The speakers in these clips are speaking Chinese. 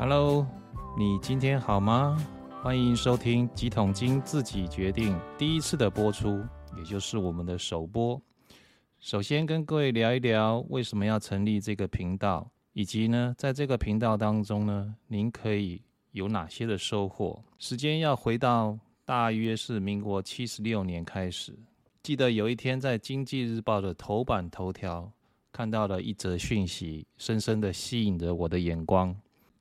Hello，你今天好吗？欢迎收听《几桶金自己决定》第一次的播出，也就是我们的首播。首先跟各位聊一聊为什么要成立这个频道，以及呢，在这个频道当中呢，您可以有哪些的收获？时间要回到大约是民国七十六年开始。记得有一天在《经济日报》的头版头条看到了一则讯息，深深的吸引着我的眼光。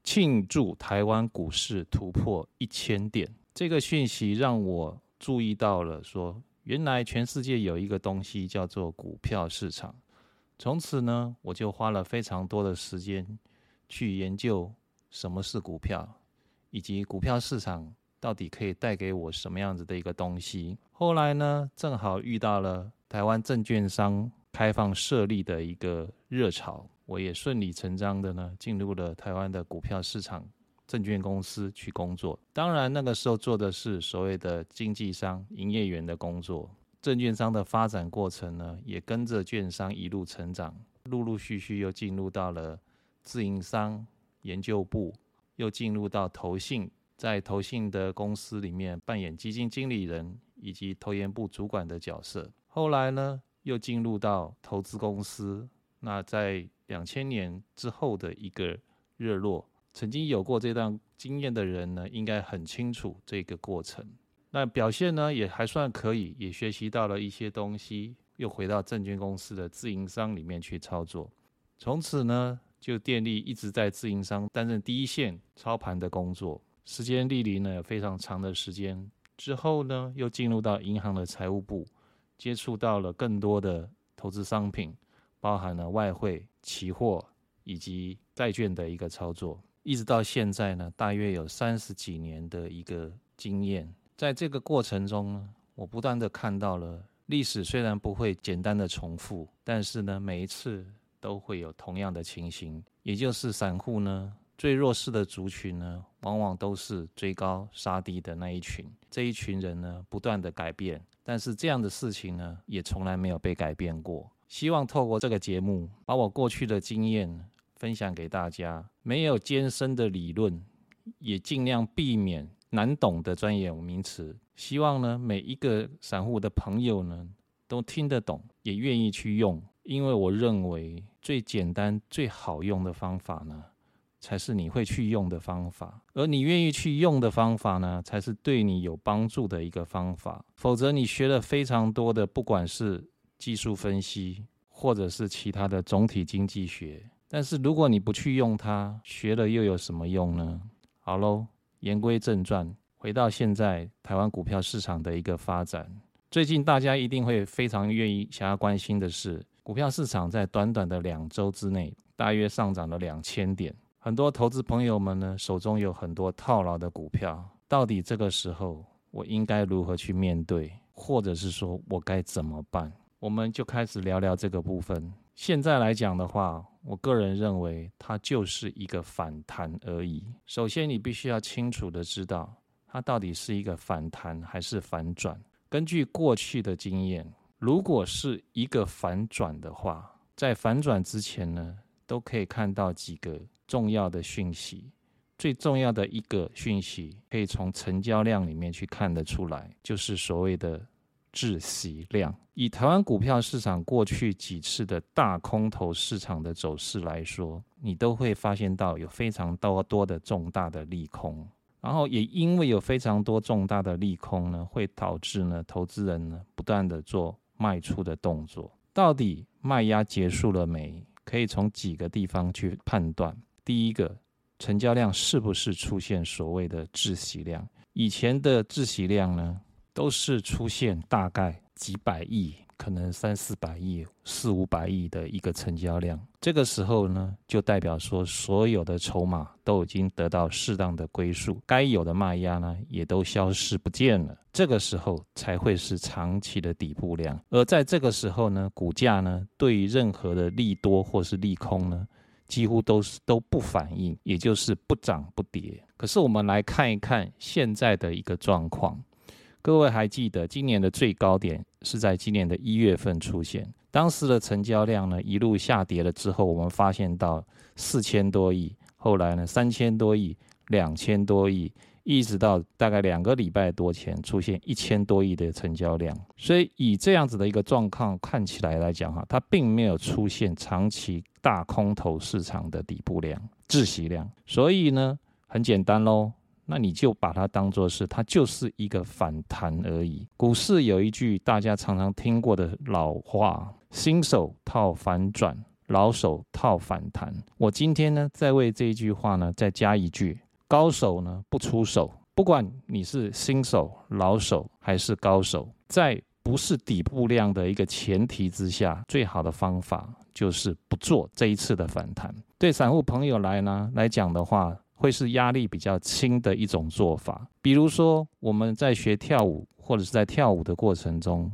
庆祝台湾股市突破一千点，这个讯息让我注意到了，说原来全世界有一个东西叫做股票市场。从此呢，我就花了非常多的时间去研究什么是股票，以及股票市场。到底可以带给我什么样子的一个东西？后来呢，正好遇到了台湾证券商开放设立的一个热潮，我也顺理成章的呢进入了台湾的股票市场证券公司去工作。当然那个时候做的是所谓的经纪商、营业员的工作。证券商的发展过程呢，也跟着券商一路成长，陆陆续续又进入到了自营商研究部，又进入到投信。在投信的公司里面扮演基金经理人以及投研部主管的角色。后来呢，又进入到投资公司。那在两千年之后的一个热络，曾经有过这段经验的人呢，应该很清楚这个过程。那表现呢也还算可以，也学习到了一些东西，又回到证券公司的自营商里面去操作。从此呢，就电力一直在自营商担任第一线操盘的工作。时间历历呢有非常长的时间之后呢，又进入到银行的财务部，接触到了更多的投资商品，包含了外汇、期货以及债券的一个操作，一直到现在呢，大约有三十几年的一个经验。在这个过程中呢，我不断的看到了历史虽然不会简单的重复，但是呢，每一次都会有同样的情形，也就是散户呢。最弱势的族群呢，往往都是追高杀低的那一群。这一群人呢，不断的改变，但是这样的事情呢，也从来没有被改变过。希望透过这个节目，把我过去的经验分享给大家。没有艰深的理论，也尽量避免难懂的专业名词。希望呢，每一个散户的朋友呢，都听得懂，也愿意去用。因为我认为最简单、最好用的方法呢。才是你会去用的方法，而你愿意去用的方法呢，才是对你有帮助的一个方法。否则，你学了非常多的，不管是技术分析，或者是其他的总体经济学，但是如果你不去用它，学了又有什么用呢？好喽，言归正传，回到现在台湾股票市场的一个发展，最近大家一定会非常愿意想要关心的是，股票市场在短短的两周之内，大约上涨了两千点。很多投资朋友们呢，手中有很多套牢的股票，到底这个时候我应该如何去面对，或者是说我该怎么办？我们就开始聊聊这个部分。现在来讲的话，我个人认为它就是一个反弹而已。首先，你必须要清楚的知道，它到底是一个反弹还是反转。根据过去的经验，如果是一个反转的话，在反转之前呢，都可以看到几个。重要的讯息，最重要的一个讯息，可以从成交量里面去看得出来，就是所谓的窒息量。以台湾股票市场过去几次的大空头市场的走势来说，你都会发现到有非常多多的重大的利空，然后也因为有非常多重大的利空呢，会导致呢投资人呢不断的做卖出的动作。到底卖压结束了没？可以从几个地方去判断。第一个，成交量是不是出现所谓的窒息量？以前的窒息量呢，都是出现大概几百亿，可能三四百亿、四五百亿的一个成交量。这个时候呢，就代表说所有的筹码都已经得到适当的归宿，该有的卖压呢也都消失不见了。这个时候才会是长期的底部量。而在这个时候呢，股价呢对于任何的利多或是利空呢。几乎都是都不反应，也就是不涨不跌。可是我们来看一看现在的一个状况，各位还记得今年的最高点是在今年的一月份出现，当时的成交量呢一路下跌了之后，我们发现到四千多亿，后来呢三千多亿、两千多亿，一直到大概两个礼拜多前出现一千多亿的成交量。所以以这样子的一个状况看起来来讲哈，它并没有出现长期大空头市场的底部量、窒息量。所以呢，很简单喽。那你就把它当做是，它就是一个反弹而已。股市有一句大家常常听过的老话：新手套反转，老手套反弹。我今天呢，再为这一句话呢，再加一句：高手呢不出手。不管你是新手、老手还是高手，在不是底部量的一个前提之下，最好的方法就是不做这一次的反弹。对散户朋友来呢来讲的话。会是压力比较轻的一种做法。比如说，我们在学跳舞或者是在跳舞的过程中，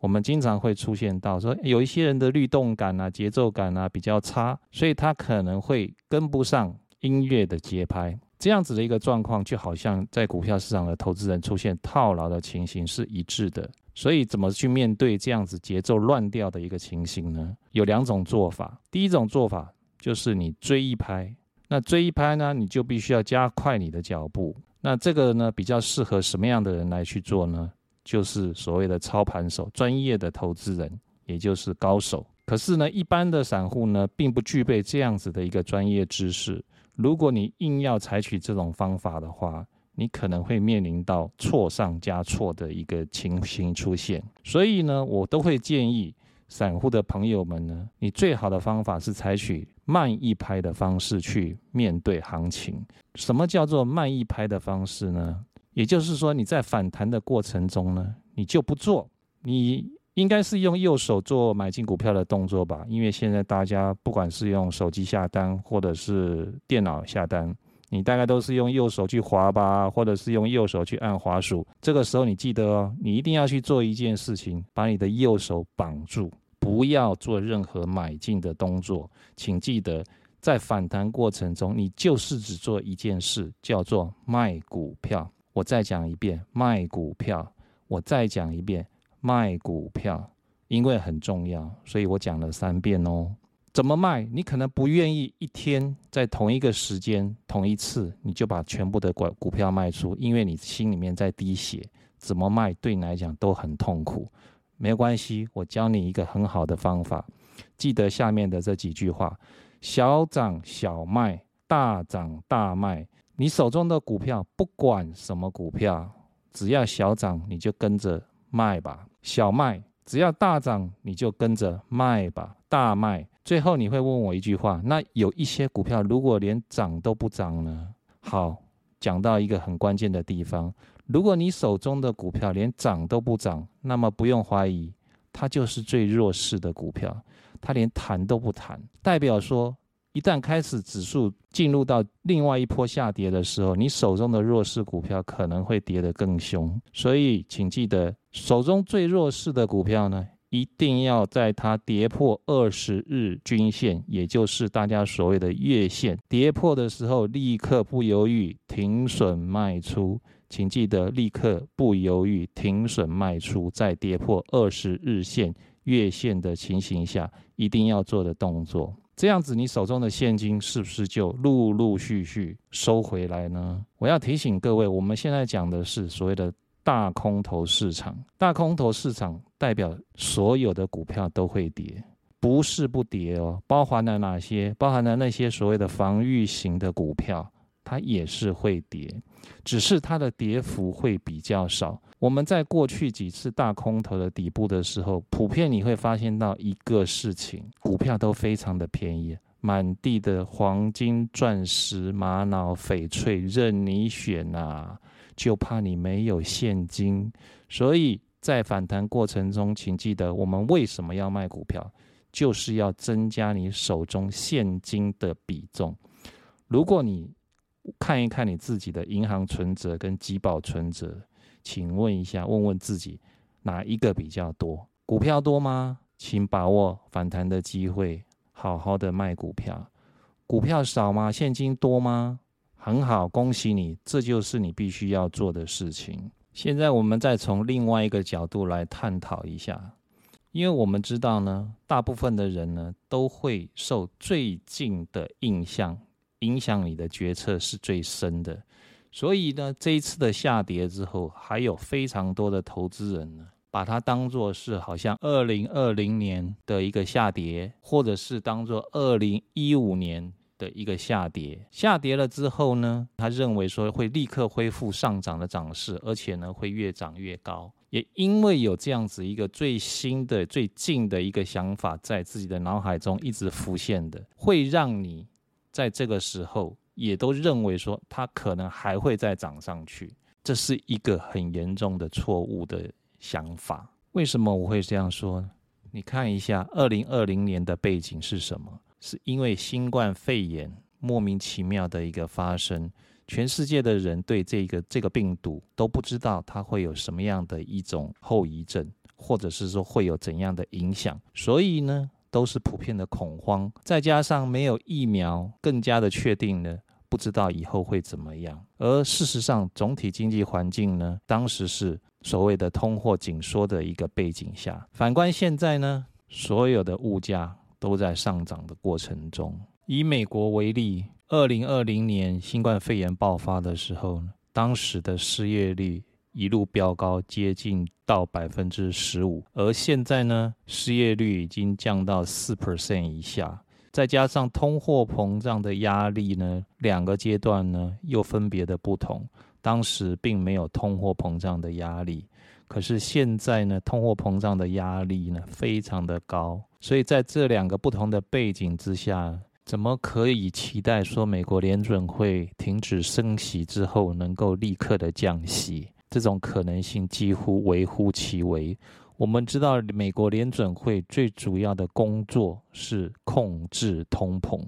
我们经常会出现到说，有一些人的律动感啊、节奏感啊比较差，所以他可能会跟不上音乐的节拍。这样子的一个状况，就好像在股票市场的投资人出现套牢的情形是一致的。所以，怎么去面对这样子节奏乱掉的一个情形呢？有两种做法。第一种做法就是你追一拍。那追一拍呢，你就必须要加快你的脚步。那这个呢，比较适合什么样的人来去做呢？就是所谓的操盘手、专业的投资人，也就是高手。可是呢，一般的散户呢，并不具备这样子的一个专业知识。如果你硬要采取这种方法的话，你可能会面临到错上加错的一个情形出现。所以呢，我都会建议。散户的朋友们呢，你最好的方法是采取慢一拍的方式去面对行情。什么叫做慢一拍的方式呢？也就是说，你在反弹的过程中呢，你就不做。你应该是用右手做买进股票的动作吧？因为现在大家不管是用手机下单或者是电脑下单，你大概都是用右手去滑吧，或者是用右手去按滑鼠。这个时候你记得哦，你一定要去做一件事情，把你的右手绑住。不要做任何买进的动作，请记得，在反弹过程中，你就是只做一件事，叫做卖股票。我再讲一遍，卖股票。我再讲一遍，卖股票，因为很重要，所以我讲了三遍哦。怎么卖？你可能不愿意一天在同一个时间、同一次，你就把全部的股股票卖出，因为你心里面在滴血。怎么卖，对你来讲都很痛苦。没关系，我教你一个很好的方法，记得下面的这几句话：小涨小卖，大涨大卖。你手中的股票，不管什么股票，只要小涨你就跟着卖吧，小卖只要大涨你就跟着卖吧，大卖。最后你会问我一句话：那有一些股票如果连涨都不涨呢？好，讲到一个很关键的地方。如果你手中的股票连涨都不涨，那么不用怀疑，它就是最弱势的股票，它连弹都不弹，代表说，一旦开始指数进入到另外一波下跌的时候，你手中的弱势股票可能会跌得更凶。所以，请记得，手中最弱势的股票呢，一定要在它跌破二十日均线，也就是大家所谓的月线跌破的时候，立刻不犹豫停损卖出。请记得立刻不犹豫停损卖出，在跌破二十日线、月线的情形下，一定要做的动作。这样子，你手中的现金是不是就陆陆续续收回来呢？我要提醒各位，我们现在讲的是所谓的大空头市场。大空头市场代表所有的股票都会跌，不是不跌哦。包含了哪些？包含了那些所谓的防御型的股票。它也是会跌，只是它的跌幅会比较少。我们在过去几次大空头的底部的时候，普遍你会发现到一个事情：股票都非常的便宜，满地的黄金、钻石、玛瑙、翡翠任你选啊！就怕你没有现金。所以在反弹过程中，请记得我们为什么要卖股票，就是要增加你手中现金的比重。如果你看一看你自己的银行存折跟集保存折，请问一下，问问自己哪一个比较多？股票多吗？请把握反弹的机会，好好的卖股票。股票少吗？现金多吗？很好，恭喜你，这就是你必须要做的事情。现在我们再从另外一个角度来探讨一下，因为我们知道呢，大部分的人呢都会受最近的印象。影响你的决策是最深的。所以呢，这一次的下跌之后，还有非常多的投资人呢，把它当做是好像二零二零年的一个下跌，或者是当做二零一五年的一个下跌。下跌了之后呢，他认为说会立刻恢复上涨的涨势，而且呢会越涨越高。也因为有这样子一个最新的、最近的一个想法在自己的脑海中一直浮现的，会让你在这个时候。也都认为说它可能还会再涨上去，这是一个很严重的错误的想法。为什么我会这样说？你看一下，二零二零年的背景是什么？是因为新冠肺炎莫名其妙的一个发生，全世界的人对这个这个病毒都不知道它会有什么样的一种后遗症，或者是说会有怎样的影响，所以呢，都是普遍的恐慌，再加上没有疫苗，更加的确定呢。不知道以后会怎么样，而事实上，总体经济环境呢，当时是所谓的通货紧缩的一个背景下。反观现在呢，所有的物价都在上涨的过程中。以美国为例，二零二零年新冠肺炎爆发的时候，当时的失业率一路飙高，接近到百分之十五，而现在呢，失业率已经降到四 percent 以下。再加上通货膨胀的压力呢，两个阶段呢又分别的不同。当时并没有通货膨胀的压力，可是现在呢，通货膨胀的压力呢非常的高。所以在这两个不同的背景之下，怎么可以期待说美国联准会停止升息之后能够立刻的降息？这种可能性几乎微乎其微。我们知道，美国联准会最主要的工作是控制通膨，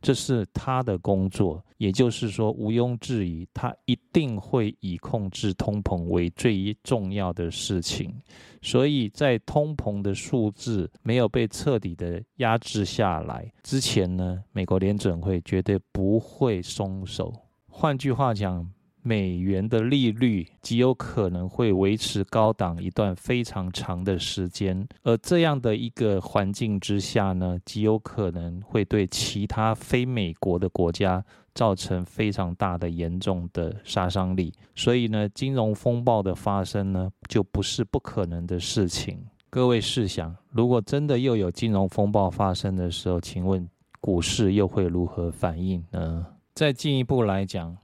这是他的工作。也就是说，毋庸置疑，他一定会以控制通膨为最重要的事情。所以在通膨的数字没有被彻底的压制下来之前呢，美国联准会绝对不会松手。换句话讲，美元的利率极有可能会维持高档一段非常长的时间，而这样的一个环境之下呢，极有可能会对其他非美国的国家造成非常大的严重的杀伤力。所以呢，金融风暴的发生呢，就不是不可能的事情。各位试想，如果真的又有金融风暴发生的时候，请问股市又会如何反应呢？再进一步来讲。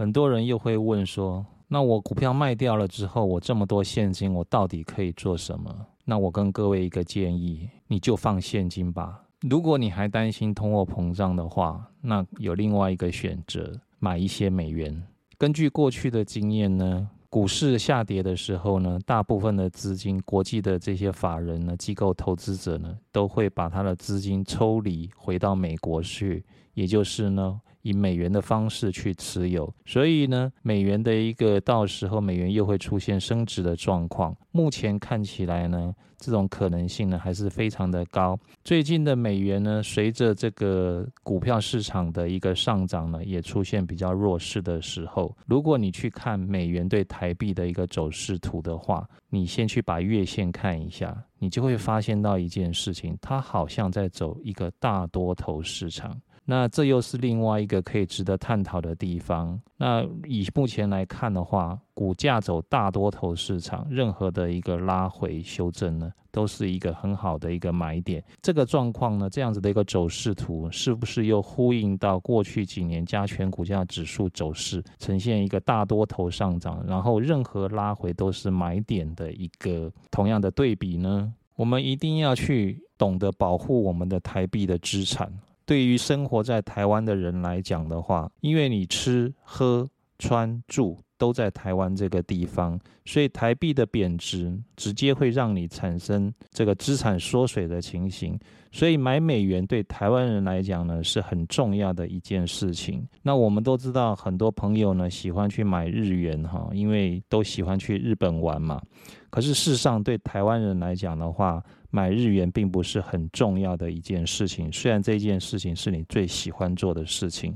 很多人又会问说：“那我股票卖掉了之后，我这么多现金，我到底可以做什么？”那我跟各位一个建议，你就放现金吧。如果你还担心通货膨胀的话，那有另外一个选择，买一些美元。根据过去的经验呢，股市下跌的时候呢，大部分的资金，国际的这些法人呢、机构投资者呢，都会把他的资金抽离回到美国去，也就是呢。以美元的方式去持有，所以呢，美元的一个到时候美元又会出现升值的状况。目前看起来呢，这种可能性呢还是非常的高。最近的美元呢，随着这个股票市场的一个上涨呢，也出现比较弱势的时候。如果你去看美元对台币的一个走势图的话，你先去把月线看一下，你就会发现到一件事情，它好像在走一个大多头市场。那这又是另外一个可以值得探讨的地方。那以目前来看的话，股价走大多头市场，任何的一个拉回修正呢，都是一个很好的一个买点。这个状况呢，这样子的一个走势图，是不是又呼应到过去几年加权股价指数走势，呈现一个大多头上涨，然后任何拉回都是买点的一个同样的对比呢？我们一定要去懂得保护我们的台币的资产。对于生活在台湾的人来讲的话，因为你吃喝穿住都在台湾这个地方，所以台币的贬值直接会让你产生这个资产缩水的情形。所以买美元对台湾人来讲呢是很重要的一件事情。那我们都知道，很多朋友呢喜欢去买日元哈，因为都喜欢去日本玩嘛。可是事实上，对台湾人来讲的话，买日元并不是很重要的一件事情，虽然这件事情是你最喜欢做的事情。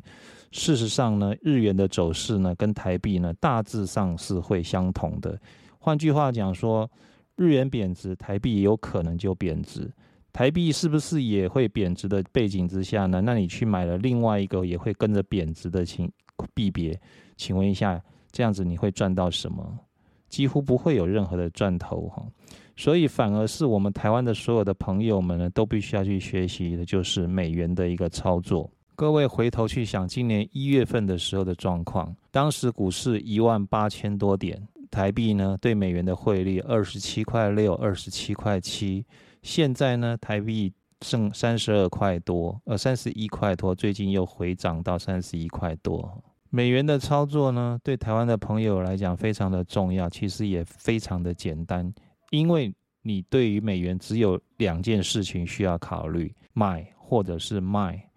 事实上呢，日元的走势呢，跟台币呢大致上是会相同的。换句话讲说，日元贬值，台币也有可能就贬值；台币是不是也会贬值的背景之下呢？那你去买了另外一个也会跟着贬值的情币别，请问一下，这样子你会赚到什么？几乎不会有任何的赚头哈。所以反而是我们台湾的所有的朋友们呢，都必须要去学习的，就是美元的一个操作。各位回头去想，今年一月份的时候的状况，当时股市一万八千多点，台币呢对美元的汇率二十七块六、二十七块七。现在呢，台币剩三十二块多，呃，三十一块多，最近又回涨到三十一块多。美元的操作呢，对台湾的朋友来讲非常的重要，其实也非常的简单，因为你对于美元只有两件事情需要考虑：买或者是卖，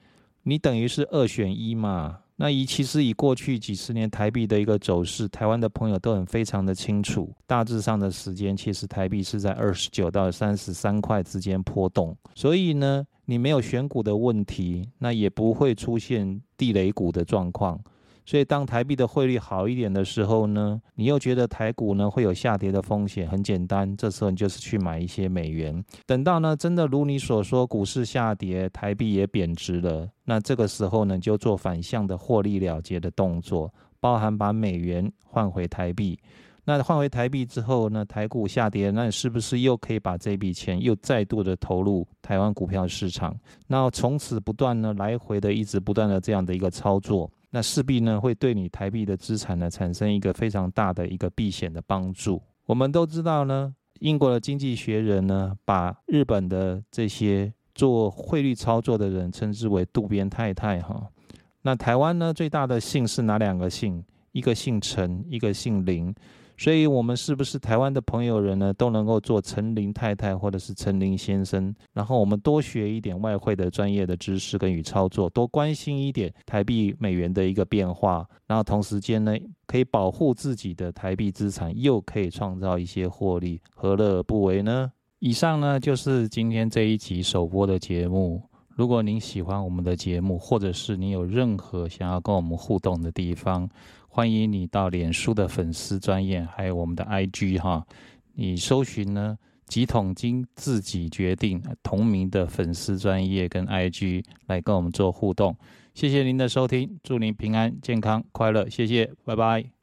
你等于是二选一嘛。那以其实以过去几十年台币的一个走势，台湾的朋友都很非常的清楚，大致上的时间其实台币是在二十九到三十三块之间波动，所以呢，你没有选股的问题，那也不会出现地雷股的状况。所以，当台币的汇率好一点的时候呢，你又觉得台股呢会有下跌的风险，很简单，这时候你就是去买一些美元。等到呢真的如你所说，股市下跌，台币也贬值了，那这个时候呢就做反向的获利了结的动作，包含把美元换回台币。那换回台币之后呢，台股下跌，那你是不是又可以把这笔钱又再度的投入台湾股票市场？那从此不断呢来回的一直不断的这样的一个操作。那势必呢会对你台币的资产呢产生一个非常大的一个避险的帮助。我们都知道呢，英国的经济学人呢把日本的这些做汇率操作的人称之为渡边太太哈。那台湾呢最大的姓是哪两个姓？一个姓陈，一个姓林。所以，我们是不是台湾的朋友人呢，都能够做陈林太太或者是陈林先生？然后我们多学一点外汇的专业的知识跟与操作，多关心一点台币美元的一个变化，然后同时间呢，可以保护自己的台币资产，又可以创造一些获利，何乐而不为呢？以上呢就是今天这一集首播的节目。如果您喜欢我们的节目，或者是你有任何想要跟我们互动的地方，欢迎你到脸书的粉丝专业，还有我们的 IG 哈，你搜寻呢几桶金自己决定同名的粉丝专业跟 IG 来跟我们做互动。谢谢您的收听，祝您平安健康快乐，谢谢，拜拜。